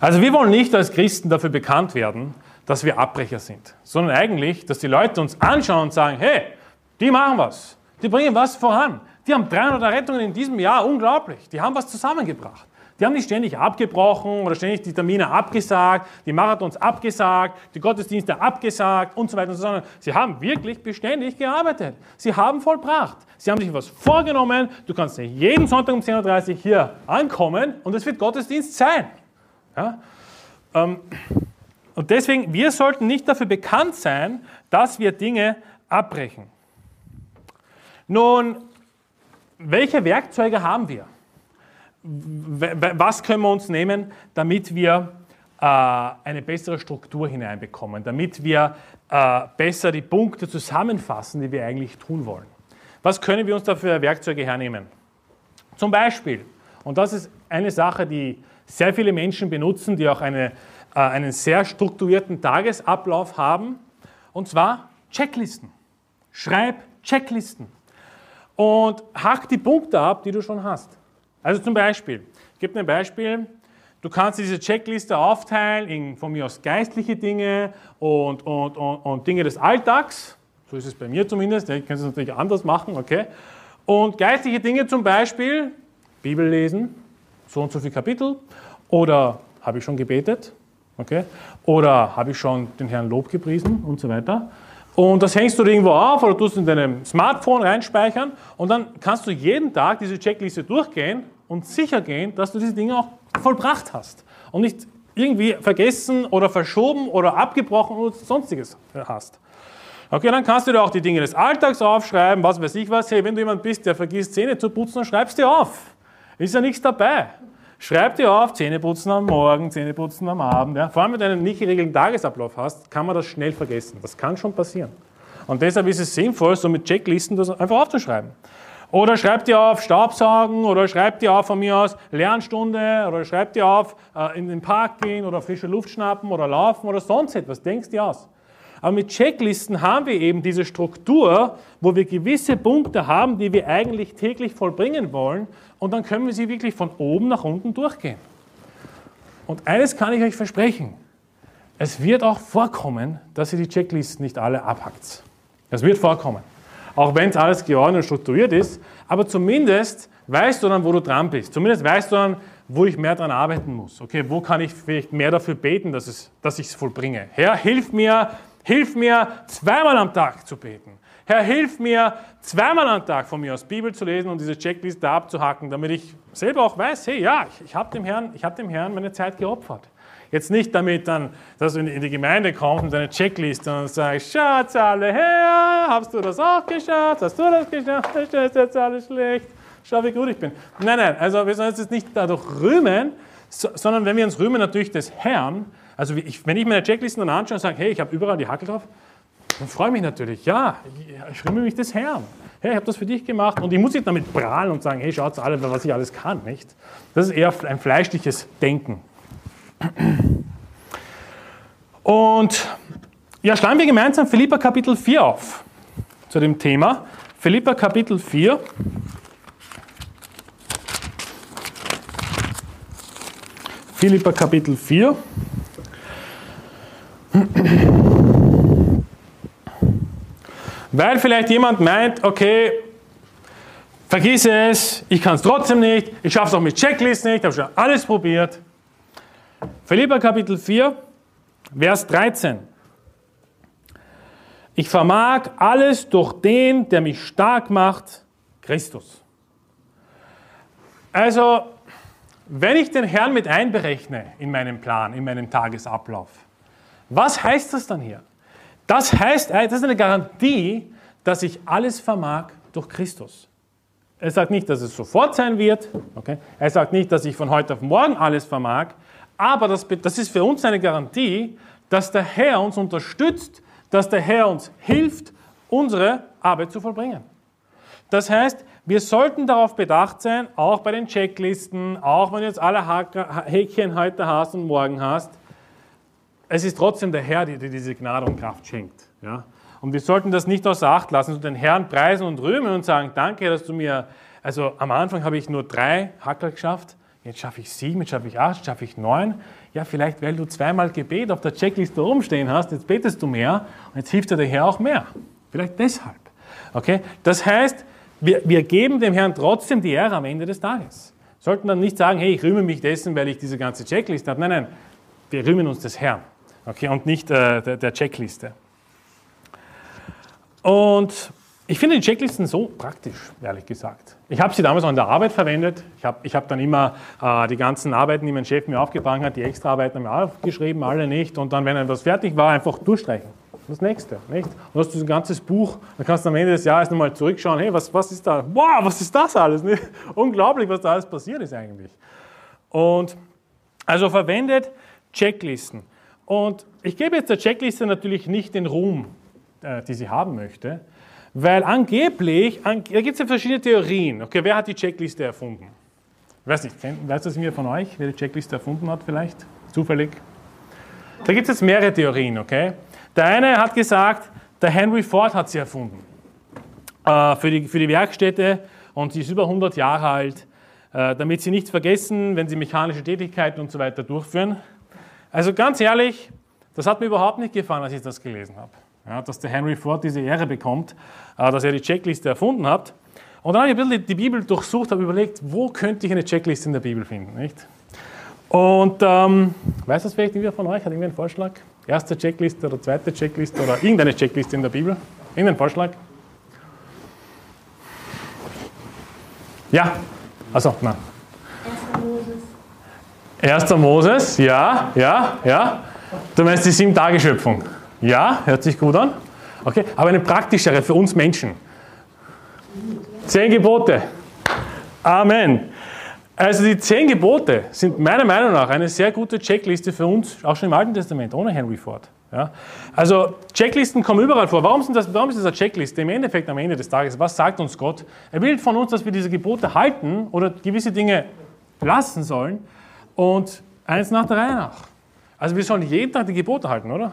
Also wir wollen nicht als Christen dafür bekannt werden, dass wir Abbrecher sind, sondern eigentlich, dass die Leute uns anschauen und sagen, hey, die machen was, die bringen was voran. Die haben 300 Rettungen in diesem Jahr, unglaublich. Die haben was zusammengebracht. Die haben nicht ständig abgebrochen oder ständig die Termine abgesagt, die Marathons abgesagt, die Gottesdienste abgesagt und so weiter und so fort. Sie haben wirklich beständig gearbeitet. Sie haben vollbracht. Sie haben sich was vorgenommen. Du kannst jeden Sonntag um 10.30 Uhr hier ankommen und es wird Gottesdienst sein. Ja? Ähm, und deswegen, wir sollten nicht dafür bekannt sein, dass wir Dinge abbrechen. Nun, welche Werkzeuge haben wir? Was können wir uns nehmen, damit wir äh, eine bessere Struktur hineinbekommen, damit wir äh, besser die Punkte zusammenfassen, die wir eigentlich tun wollen? Was können wir uns dafür Werkzeuge hernehmen? Zum Beispiel, und das ist eine Sache, die sehr viele Menschen benutzen, die auch eine, äh, einen sehr strukturierten Tagesablauf haben, und zwar Checklisten. Schreib Checklisten und hack die Punkte ab, die du schon hast. Also zum Beispiel, ich gebe ein Beispiel, du kannst diese Checkliste aufteilen in von mir aus geistliche Dinge und, und, und, und Dinge des Alltags. So ist es bei mir zumindest, ich kann es natürlich anders machen, okay. Und geistliche Dinge zum Beispiel, Bibel lesen, so und so viele Kapitel oder habe ich schon gebetet, okay? oder habe ich schon den Herrn Lob gepriesen und so weiter. Und das hängst du irgendwo auf oder tust in deinem Smartphone reinspeichern und dann kannst du jeden Tag diese Checkliste durchgehen und sicher gehen, dass du diese Dinge auch vollbracht hast und nicht irgendwie vergessen oder verschoben oder abgebrochen oder sonstiges hast. Okay, dann kannst du dir auch die Dinge des Alltags aufschreiben, was weiß ich was. Hey, wenn du jemand bist, der vergisst Zähne zu putzen, dann schreibst du dir auf. Ist ja nichts dabei. Schreib dir auf, Zähneputzen am Morgen, Zähneputzen am Abend. Ja. Vor allem, wenn du einen nicht geregelten Tagesablauf hast, kann man das schnell vergessen. Das kann schon passieren. Und deshalb ist es sinnvoll, so mit Checklisten das einfach aufzuschreiben. Oder schreib dir auf Staubsaugen oder schreib dir auf von mir aus Lernstunde oder schreib dir auf äh, in den Park gehen oder frische Luft schnappen oder laufen oder sonst etwas. Denkst dir aus. Aber mit Checklisten haben wir eben diese Struktur, wo wir gewisse Punkte haben, die wir eigentlich täglich vollbringen wollen. Und dann können wir sie wirklich von oben nach unten durchgehen. Und eines kann ich euch versprechen. Es wird auch vorkommen, dass ihr die Checklisten nicht alle abhackt. Das wird vorkommen. Auch wenn es alles geordnet und strukturiert ist. Aber zumindest weißt du dann, wo du dran bist. Zumindest weißt du dann, wo ich mehr daran arbeiten muss. Okay, wo kann ich vielleicht mehr dafür beten, dass, es, dass ich es vollbringe? Herr, hilf mir, hilf mir, zweimal am Tag zu beten. Herr, hilf mir, zweimal am Tag von mir aus Bibel zu lesen und diese Checkliste abzuhacken, damit ich selber auch weiß, hey, ja, ich, ich habe dem, Herrn, hab dem Herrn meine Zeit geopfert. Jetzt nicht damit dann, dass du in die Gemeinde kommst mit deiner Checkliste und sagst, Schatz, alle her, hast du das auch geschafft, hast du das geschafft, ist jetzt alles schlecht, schau, wie gut ich bin. Nein, nein, also wir sollen uns jetzt nicht dadurch rühmen, sondern wenn wir uns rühmen natürlich des Herrn, also ich, wenn ich meine Checklisten dann anschaue und sage, hey, ich habe überall die Hackel drauf, dann freue ich mich natürlich, ja, ich rühme mich des Herrn. Hey, ich habe das für dich gemacht und ich muss nicht damit prahlen und sagen, hey, schaut alle, was ich alles kann, nicht? Das ist eher ein fleischliches Denken. Und ja, schlagen wir gemeinsam Philippa Kapitel 4 auf zu dem Thema. Philippa Kapitel 4. Philippa Kapitel 4. Weil vielleicht jemand meint, okay, vergiss es, ich kann es trotzdem nicht, ich schaffe es auch mit Checklisten nicht, ich habe schon alles probiert. Philippa Kapitel 4, Vers 13. Ich vermag alles durch den, der mich stark macht, Christus. Also, wenn ich den Herrn mit einberechne in meinem Plan, in meinem Tagesablauf, was heißt das dann hier? Das heißt, das ist eine Garantie, dass ich alles vermag durch Christus. Er sagt nicht, dass es sofort sein wird. Okay? Er sagt nicht, dass ich von heute auf morgen alles vermag. Aber das, das ist für uns eine Garantie, dass der Herr uns unterstützt, dass der Herr uns hilft, unsere Arbeit zu vollbringen. Das heißt, wir sollten darauf bedacht sein, auch bei den Checklisten, auch wenn du jetzt alle Häkchen heute hast und morgen hast, es ist trotzdem der Herr, der dir diese Gnade und Kraft schenkt. Ja? Und wir sollten das nicht außer Acht lassen, sondern den Herrn preisen und rühmen und sagen, danke, dass du mir, also am Anfang habe ich nur drei Hackel geschafft, jetzt schaffe ich sieben, jetzt schaffe ich acht, jetzt schaffe ich neun. Ja, vielleicht, weil du zweimal Gebet auf der Checkliste rumstehen hast, jetzt betest du mehr und jetzt hilft dir der Herr auch mehr. Vielleicht deshalb. Okay? Das heißt, wir, wir geben dem Herrn trotzdem die Ehre am Ende des Tages. Sollten dann nicht sagen, hey, ich rühme mich dessen, weil ich diese ganze Checkliste habe. Nein, nein, wir rühmen uns des Herrn. Okay, und nicht äh, der, Checkliste. Und ich finde die Checklisten so praktisch, ehrlich gesagt. Ich habe sie damals auch in der Arbeit verwendet. Ich habe ich hab dann immer äh, die ganzen Arbeiten, die mein Chef mir aufgetragen hat, die Extraarbeiten mir aufgeschrieben, alle nicht. Und dann, wenn etwas fertig war, einfach durchstreichen. Das nächste, nicht? Und hast du ein ganzes Buch, dann kannst du am Ende des Jahres nochmal zurückschauen, hey, was, was ist da? Wow, was ist das alles? Nicht? <laughs> Unglaublich, was da alles passiert ist eigentlich. Und also verwendet Checklisten. Und ich gebe jetzt der Checkliste natürlich nicht den Ruhm, äh, die sie haben möchte, weil angeblich, an, da gibt es ja verschiedene Theorien. Okay, wer hat die Checkliste erfunden? Ich weiß nicht, weiß das mir von euch, wer die Checkliste erfunden hat vielleicht? Zufällig? Da gibt es jetzt mehrere Theorien, okay? Der eine hat gesagt, der Henry Ford hat sie erfunden. Äh, für, die, für die Werkstätte und sie ist über 100 Jahre alt, äh, damit sie nichts vergessen, wenn sie mechanische Tätigkeiten und so weiter durchführen. Also ganz ehrlich, das hat mir überhaupt nicht gefallen, als ich das gelesen habe ja, dass der Henry Ford diese Ehre bekommt, äh, dass er die Checkliste erfunden hat. Und dann habe ich ein bisschen die Bibel durchsucht, habe überlegt, wo könnte ich eine Checkliste in der Bibel finden, nicht? Und ähm, weiß das vielleicht irgendwer von euch? Hat irgendwie einen Vorschlag? Erste Checkliste oder zweite Checkliste oder irgendeine Checkliste in der Bibel? Irgendein Vorschlag? Ja? Also, nein. Erster Moses. Erster Moses, ja, ja, ja. Du meinst die Sieben-Tage-Schöpfung? Ja, hört sich gut an. Okay, aber eine praktischere für uns Menschen. Zehn Gebote. Amen. Also die zehn Gebote sind meiner Meinung nach eine sehr gute Checkliste für uns, auch schon im Alten Testament, ohne Henry Ford. Ja? Also Checklisten kommen überall vor. Warum, sind das, warum ist das eine Checkliste? Im Endeffekt am Ende des Tages, was sagt uns Gott? Er will von uns, dass wir diese Gebote halten oder gewisse Dinge lassen sollen und eins nach der Reihe nach. Also wir sollen jeden Tag die Gebote halten, oder?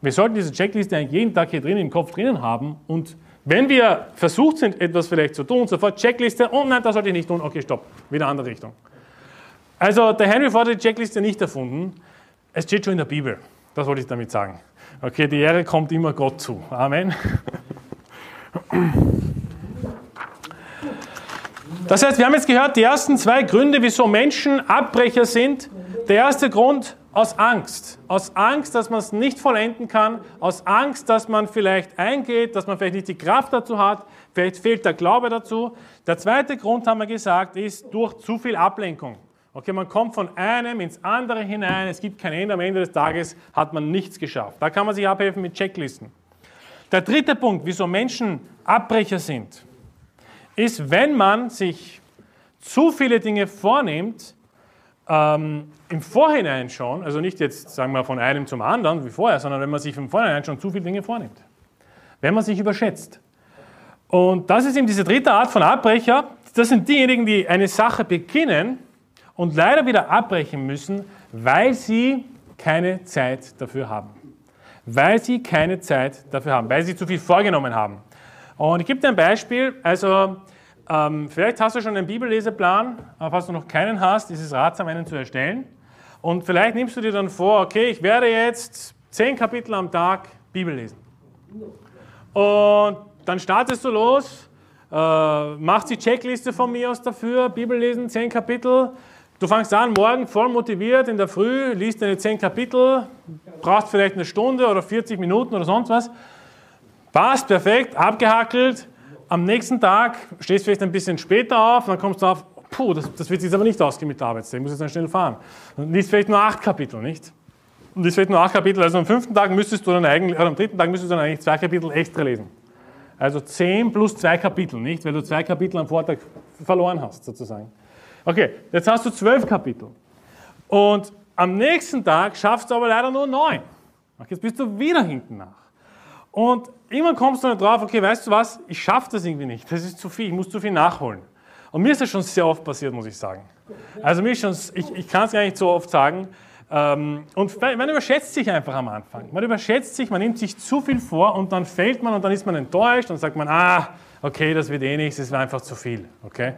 Wir sollten diese Checkliste jeden Tag hier drin im Kopf drinnen haben und wenn wir versucht sind, etwas vielleicht zu tun, sofort Checkliste, oh nein, das sollte ich nicht tun, okay, stopp, wieder andere Richtung. Also der Henry Ford hat die Checkliste nicht erfunden, es steht schon in der Bibel, das wollte ich damit sagen. Okay, die Ehre kommt immer Gott zu. Amen. Das heißt, wir haben jetzt gehört, die ersten zwei Gründe, wieso Menschen Abbrecher sind. Der erste Grund aus Angst. Aus Angst, dass man es nicht vollenden kann. Aus Angst, dass man vielleicht eingeht, dass man vielleicht nicht die Kraft dazu hat. Vielleicht fehlt der Glaube dazu. Der zweite Grund, haben wir gesagt, ist durch zu viel Ablenkung. Okay, man kommt von einem ins andere hinein, es gibt kein Ende, am Ende des Tages hat man nichts geschafft. Da kann man sich abhelfen mit Checklisten. Der dritte Punkt, wieso Menschen Abbrecher sind, ist, wenn man sich zu viele Dinge vornimmt, ähm, im Vorhinein schon, also nicht jetzt, sagen wir, von einem zum anderen wie vorher, sondern wenn man sich im Vorhinein schon zu viele Dinge vornimmt. Wenn man sich überschätzt. Und das ist eben diese dritte Art von Abbrecher. Das sind diejenigen, die eine Sache beginnen und leider wieder abbrechen müssen, weil sie keine Zeit dafür haben. Weil sie keine Zeit dafür haben, weil sie zu viel vorgenommen haben. Und ich gebe dir ein Beispiel. Also, ähm, vielleicht hast du schon einen Bibelleseplan, aber falls du noch keinen hast, ist es ratsam, einen zu erstellen. Und vielleicht nimmst du dir dann vor, okay, ich werde jetzt zehn Kapitel am Tag Bibel lesen. Und dann startest du los, äh, machst die Checkliste von mir aus dafür, Bibel lesen, zehn Kapitel. Du fängst an, morgen voll motiviert in der Früh, liest deine zehn Kapitel, brauchst vielleicht eine Stunde oder 40 Minuten oder sonst was. Passt, perfekt, abgehackelt. Am nächsten Tag stehst du vielleicht ein bisschen später auf, dann kommst du auf, puh, das, das wird sich aber nicht ausgehen mit der Arbeitszeit, ich muss jetzt dann schnell fahren. Dann liest vielleicht nur acht Kapitel, nicht? Und liest vielleicht nur acht Kapitel, also am fünften Tag müsstest du dann eigentlich, oder am dritten Tag müsstest du dann eigentlich zwei Kapitel extra lesen. Also zehn plus zwei Kapitel, nicht? Weil du zwei Kapitel am Vortag verloren hast, sozusagen. Okay, jetzt hast du zwölf Kapitel. Und am nächsten Tag schaffst du aber leider nur neun. Okay, jetzt bist du wieder hinten nach. Und irgendwann kommst du dann drauf, okay, weißt du was, ich schaffe das irgendwie nicht. Das ist zu viel, ich muss zu viel nachholen. Und mir ist das schon sehr oft passiert, muss ich sagen. Also mir schon, ich, ich kann es gar nicht so oft sagen. Ähm, und man überschätzt sich einfach am Anfang. Man überschätzt sich, man nimmt sich zu viel vor und dann fällt man und dann ist man enttäuscht und sagt man, ah, okay, das wird eh nichts, es war einfach zu viel. Okay?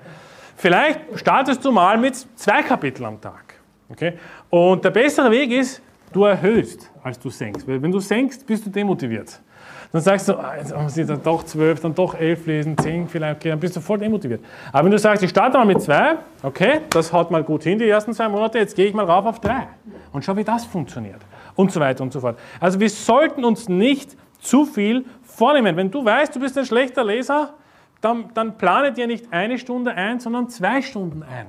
Vielleicht startest du mal mit zwei Kapiteln am Tag. Okay? Und der bessere Weg ist, du erhöhst, als du senkst. Weil wenn du senkst, bist du demotiviert. Dann sagst du, ah, jetzt muss ich dann doch zwölf, dann doch elf lesen, zehn vielleicht, okay, dann bist du voll demotiviert. Aber wenn du sagst, ich starte mal mit zwei, okay, das haut mal gut hin, die ersten zwei Monate, jetzt gehe ich mal rauf auf drei und schau, wie das funktioniert. Und so weiter und so fort. Also wir sollten uns nicht zu viel vornehmen. Wenn du weißt, du bist ein schlechter Leser, dann, dann plane dir nicht eine Stunde ein, sondern zwei Stunden ein.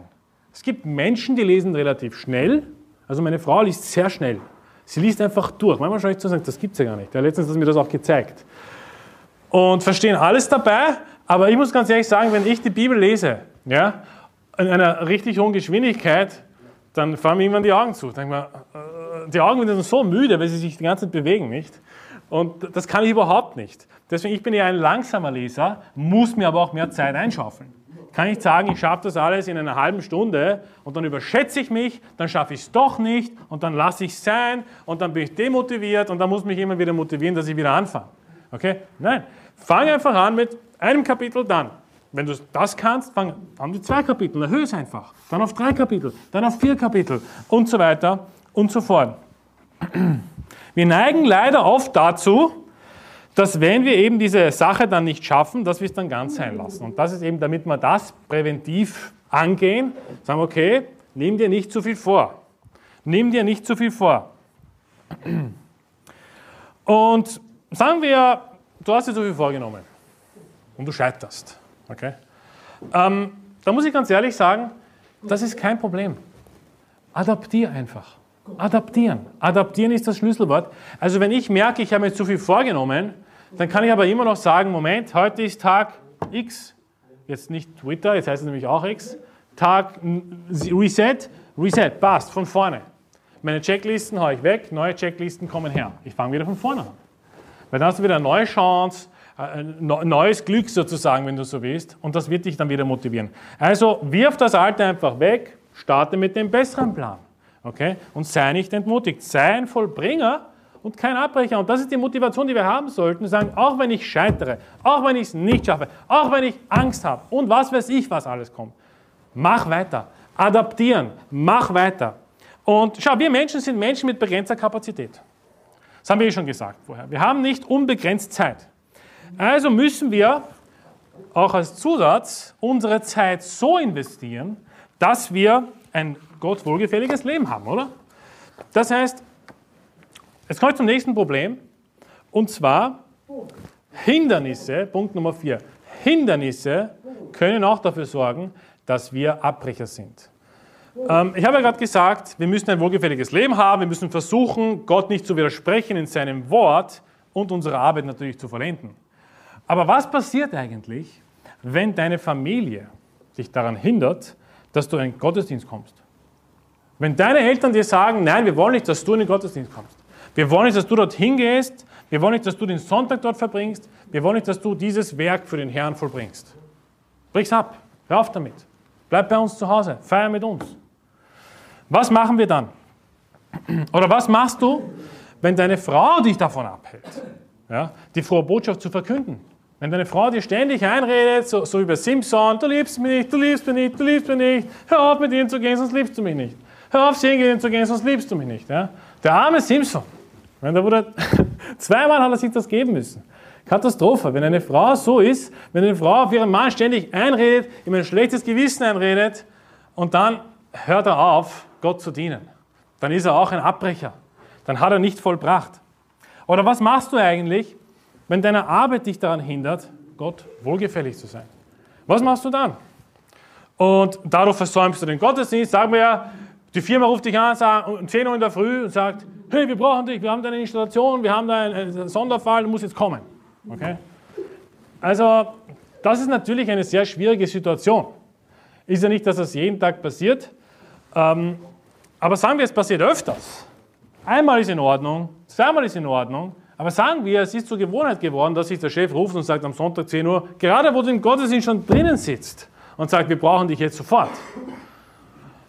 Es gibt Menschen, die lesen relativ schnell. Also meine Frau liest sehr schnell. Sie liest einfach durch. Manchmal schaue ich zu und sage, das gibt es ja gar nicht. Ja, letztens hat sie mir das auch gezeigt. Und verstehen alles dabei, aber ich muss ganz ehrlich sagen, wenn ich die Bibel lese, ja, in einer richtig hohen Geschwindigkeit, dann fallen mir irgendwann die Augen zu. Denk mal, äh, die Augen sind so müde, weil sie sich die ganze Zeit bewegen, nicht? Und das kann ich überhaupt nicht. Deswegen, ich bin ja ein langsamer Leser, muss mir aber auch mehr Zeit einschaufeln. Kann ich sagen, ich schaffe das alles in einer halben Stunde und dann überschätze ich mich, dann schaffe ich es doch nicht und dann lasse ich es sein und dann bin ich demotiviert und dann muss mich immer wieder motivieren, dass ich wieder anfange. Okay? Nein. Fang einfach an mit einem Kapitel dann. Wenn du das kannst, fang an mit zwei Kapiteln, erhöhe es einfach. Dann auf drei Kapitel, dann auf vier Kapitel und so weiter und so fort. Wir neigen leider oft dazu, dass wenn wir eben diese Sache dann nicht schaffen, dass wir es dann ganz sein lassen. Und das ist eben, damit wir das präventiv angehen, sagen, okay, nimm dir nicht zu viel vor. Nimm dir nicht zu viel vor. Und sagen wir, du hast dir zu viel vorgenommen und du scheiterst. Okay? Ähm, da muss ich ganz ehrlich sagen, das ist kein Problem. Adaptier einfach. Adaptieren. Adaptieren ist das Schlüsselwort. Also wenn ich merke, ich habe mir zu viel vorgenommen, dann kann ich aber immer noch sagen, Moment, heute ist Tag X, jetzt nicht Twitter, jetzt heißt es nämlich auch X, Tag Reset, Reset, passt, von vorne. Meine Checklisten haue ich weg, neue Checklisten kommen her. Ich fange wieder von vorne an. Weil dann hast du wieder eine neue Chance, ein neues Glück sozusagen, wenn du so willst, und das wird dich dann wieder motivieren. Also wirf das Alte einfach weg, starte mit dem besseren Plan. Okay? Und sei nicht entmutigt. Sei ein Vollbringer und kein Abbrecher. Und das ist die Motivation, die wir haben sollten. Sagen, auch wenn ich scheitere, auch wenn ich es nicht schaffe, auch wenn ich Angst habe und was weiß ich, was alles kommt. Mach weiter. Adaptieren. Mach weiter. Und schau, wir Menschen sind Menschen mit begrenzter Kapazität. Das haben wir eh schon gesagt vorher. Wir haben nicht unbegrenzt Zeit. Also müssen wir auch als Zusatz unsere Zeit so investieren, dass wir ein Gott wohlgefälliges Leben haben, oder? Das heißt, jetzt komme ich zum nächsten Problem, und zwar Hindernisse, Punkt Nummer vier. Hindernisse können auch dafür sorgen, dass wir Abbrecher sind. Ähm, ich habe ja gerade gesagt, wir müssen ein wohlgefälliges Leben haben, wir müssen versuchen, Gott nicht zu widersprechen in seinem Wort und unsere Arbeit natürlich zu vollenden. Aber was passiert eigentlich, wenn deine Familie dich daran hindert, dass du in den Gottesdienst kommst? Wenn deine Eltern dir sagen, nein, wir wollen nicht, dass du in den Gottesdienst kommst. Wir wollen nicht, dass du dorthin gehst. Wir wollen nicht, dass du den Sonntag dort verbringst. Wir wollen nicht, dass du dieses Werk für den Herrn vollbringst. Brich's ab. Hör auf damit. Bleib bei uns zu Hause. Feier mit uns. Was machen wir dann? Oder was machst du, wenn deine Frau dich davon abhält, ja, die frohe Botschaft zu verkünden? Wenn deine Frau dir ständig einredet, so, so bei Simpson, du liebst mich nicht, du liebst mich nicht, du liebst mich nicht, hör auf mit ihnen zu gehen, sonst liebst du mich nicht. Hör auf, singen zu gehen, sonst liebst du mich nicht. Ja? Der arme Simpson, wenn der wurde, <laughs> zweimal hat er sich das geben müssen. Katastrophe, wenn eine Frau so ist, wenn eine Frau auf ihren Mann ständig einredet, ihm ein schlechtes Gewissen einredet und dann hört er auf, Gott zu dienen. Dann ist er auch ein Abbrecher. Dann hat er nicht vollbracht. Oder was machst du eigentlich, wenn deine Arbeit dich daran hindert, Gott wohlgefällig zu sein? Was machst du dann? Und dadurch versäumst du den Gottesdienst. Sagen wir ja, die Firma ruft dich an um 10 Uhr in der Früh und sagt, hey, wir brauchen dich, wir haben da eine Installation, wir haben da einen Sonderfall, du musst jetzt kommen. Okay? Also, das ist natürlich eine sehr schwierige Situation. Ist ja nicht, dass das jeden Tag passiert, ähm, aber sagen wir, es passiert öfters. Einmal ist in Ordnung, zweimal ist in Ordnung, aber sagen wir, es ist zur Gewohnheit geworden, dass sich der Chef ruft und sagt am Sonntag 10 Uhr, gerade wo du im Gottesdienst schon drinnen sitzt und sagt, wir brauchen dich jetzt sofort.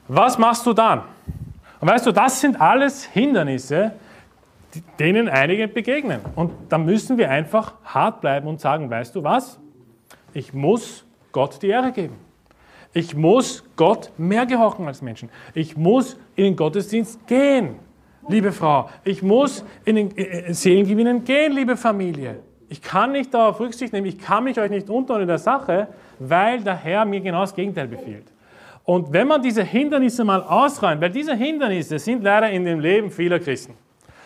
Was machst du dann? Und weißt du, das sind alles Hindernisse, denen einige begegnen. Und da müssen wir einfach hart bleiben und sagen, weißt du was? Ich muss Gott die Ehre geben. Ich muss Gott mehr gehorchen als Menschen. Ich muss in den Gottesdienst gehen, liebe Frau. Ich muss in den äh, äh, Seelengewinnen gehen, liebe Familie. Ich kann nicht darauf Rücksicht nehmen, ich kann mich euch nicht unterordnen in der Sache, weil der Herr mir genau das Gegenteil befiehlt. Und wenn man diese Hindernisse mal ausräumt, weil diese Hindernisse sind leider in dem Leben vieler Christen.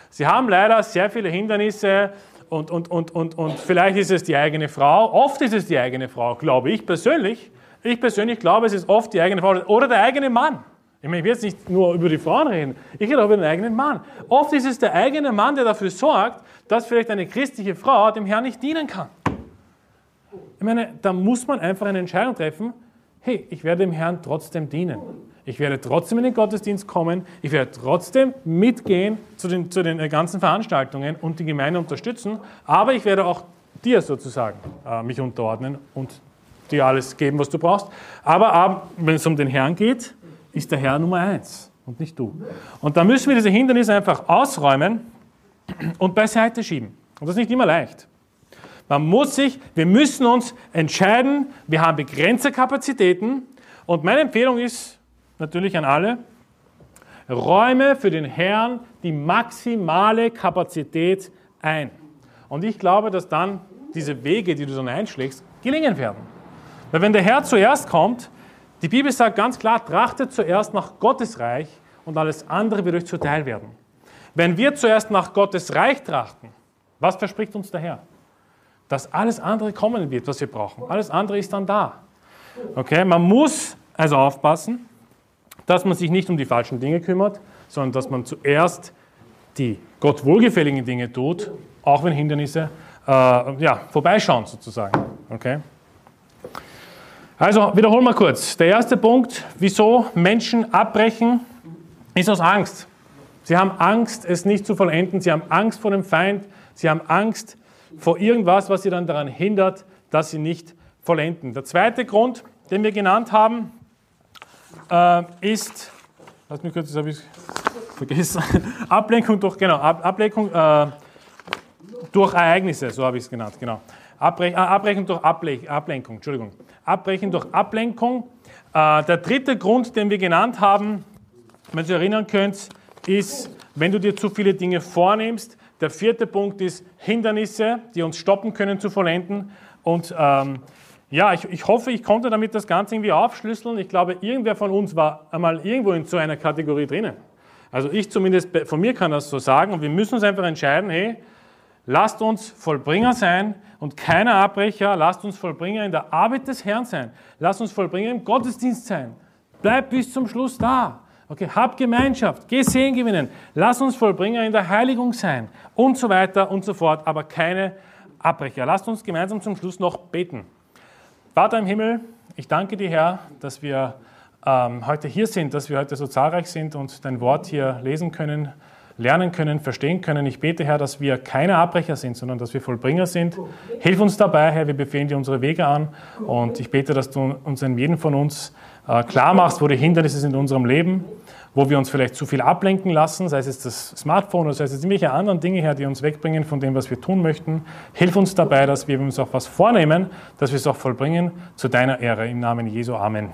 Sie haben leider sehr viele Hindernisse und, und, und, und, und vielleicht ist es die eigene Frau, oft ist es die eigene Frau, glaube ich persönlich, ich persönlich glaube, es ist oft die eigene Frau oder der eigene Mann. Ich meine, ich will jetzt nicht nur über die Frauen reden, ich rede auch über den eigenen Mann. Oft ist es der eigene Mann, der dafür sorgt, dass vielleicht eine christliche Frau dem Herrn nicht dienen kann. Ich meine, da muss man einfach eine Entscheidung treffen, hey, ich werde dem Herrn trotzdem dienen. Ich werde trotzdem in den Gottesdienst kommen, ich werde trotzdem mitgehen zu den, zu den ganzen Veranstaltungen und die Gemeinde unterstützen, aber ich werde auch dir sozusagen äh, mich unterordnen und dir alles geben, was du brauchst. Aber wenn es um den Herrn geht, ist der Herr Nummer eins und nicht du. Und da müssen wir diese Hindernisse einfach ausräumen und beiseite schieben. Und das ist nicht immer leicht. Man muss sich, wir müssen uns entscheiden, wir haben begrenzte Kapazitäten und meine Empfehlung ist natürlich an alle, räume für den Herrn die maximale Kapazität ein. Und ich glaube, dass dann diese Wege, die du dann einschlägst, gelingen werden. Weil wenn der Herr zuerst kommt, die Bibel sagt ganz klar, trachtet zuerst nach Gottes Reich und alles andere wird euch zuteil werden. Wenn wir zuerst nach Gottes Reich trachten, was verspricht uns der Herr? Dass alles andere kommen wird, was wir brauchen. Alles andere ist dann da. Okay, man muss also aufpassen, dass man sich nicht um die falschen Dinge kümmert, sondern dass man zuerst die Gott wohlgefälligen Dinge tut, auch wenn Hindernisse äh, ja, vorbeischauen sozusagen. Okay? Also wiederholen wir kurz. Der erste Punkt, wieso Menschen abbrechen, ist aus Angst. Sie haben Angst, es nicht zu vollenden. Sie haben Angst vor dem Feind. Sie haben Angst vor irgendwas, was sie dann daran hindert, dass sie nicht vollenden. Der zweite Grund, den wir genannt haben, äh, ist, lass mich kurz, das habe ich vergessen, <laughs> Ablenkung durch, genau, Ablenkung äh, durch Ereignisse, so habe ich es genannt, genau. Abrech, äh, Abrechnung durch Able Ablenkung, Entschuldigung. Abbrechen durch Ablenkung. Äh, der dritte Grund, den wir genannt haben, wenn ihr euch erinnern könnt, ist, wenn du dir zu viele Dinge vornimmst. Der vierte Punkt ist Hindernisse, die uns stoppen können zu vollenden. Und ähm, ja, ich, ich hoffe, ich konnte damit das Ganze irgendwie aufschlüsseln. Ich glaube, irgendwer von uns war einmal irgendwo in so einer Kategorie drinnen. Also ich zumindest, von mir kann das so sagen. Und wir müssen uns einfach entscheiden, hey, lasst uns Vollbringer sein und keine Abbrecher. Lasst uns Vollbringer in der Arbeit des Herrn sein. Lasst uns Vollbringer im Gottesdienst sein. Bleib bis zum Schluss da. Okay, hab Gemeinschaft, geh Sehen gewinnen. Lass uns Vollbringer in der Heiligung sein und so weiter und so fort, aber keine Abbrecher. Lasst uns gemeinsam zum Schluss noch beten. Vater im Himmel, ich danke dir, Herr, dass wir ähm, heute hier sind, dass wir heute so zahlreich sind und dein Wort hier lesen können, lernen können, verstehen können. Ich bete, Herr, dass wir keine Abbrecher sind, sondern dass wir Vollbringer sind. Hilf uns dabei, Herr, wir befehlen dir unsere Wege an und ich bete, dass du uns in jedem von uns äh, klar machst, wo die Hindernisse sind in unserem Leben wo wir uns vielleicht zu viel ablenken lassen, sei es das Smartphone oder sei es irgendwelche anderen Dinge her, die uns wegbringen von dem, was wir tun möchten. Hilf uns dabei, dass wir uns auch was vornehmen, dass wir es auch vollbringen, zu deiner Ehre. Im Namen Jesu. Amen.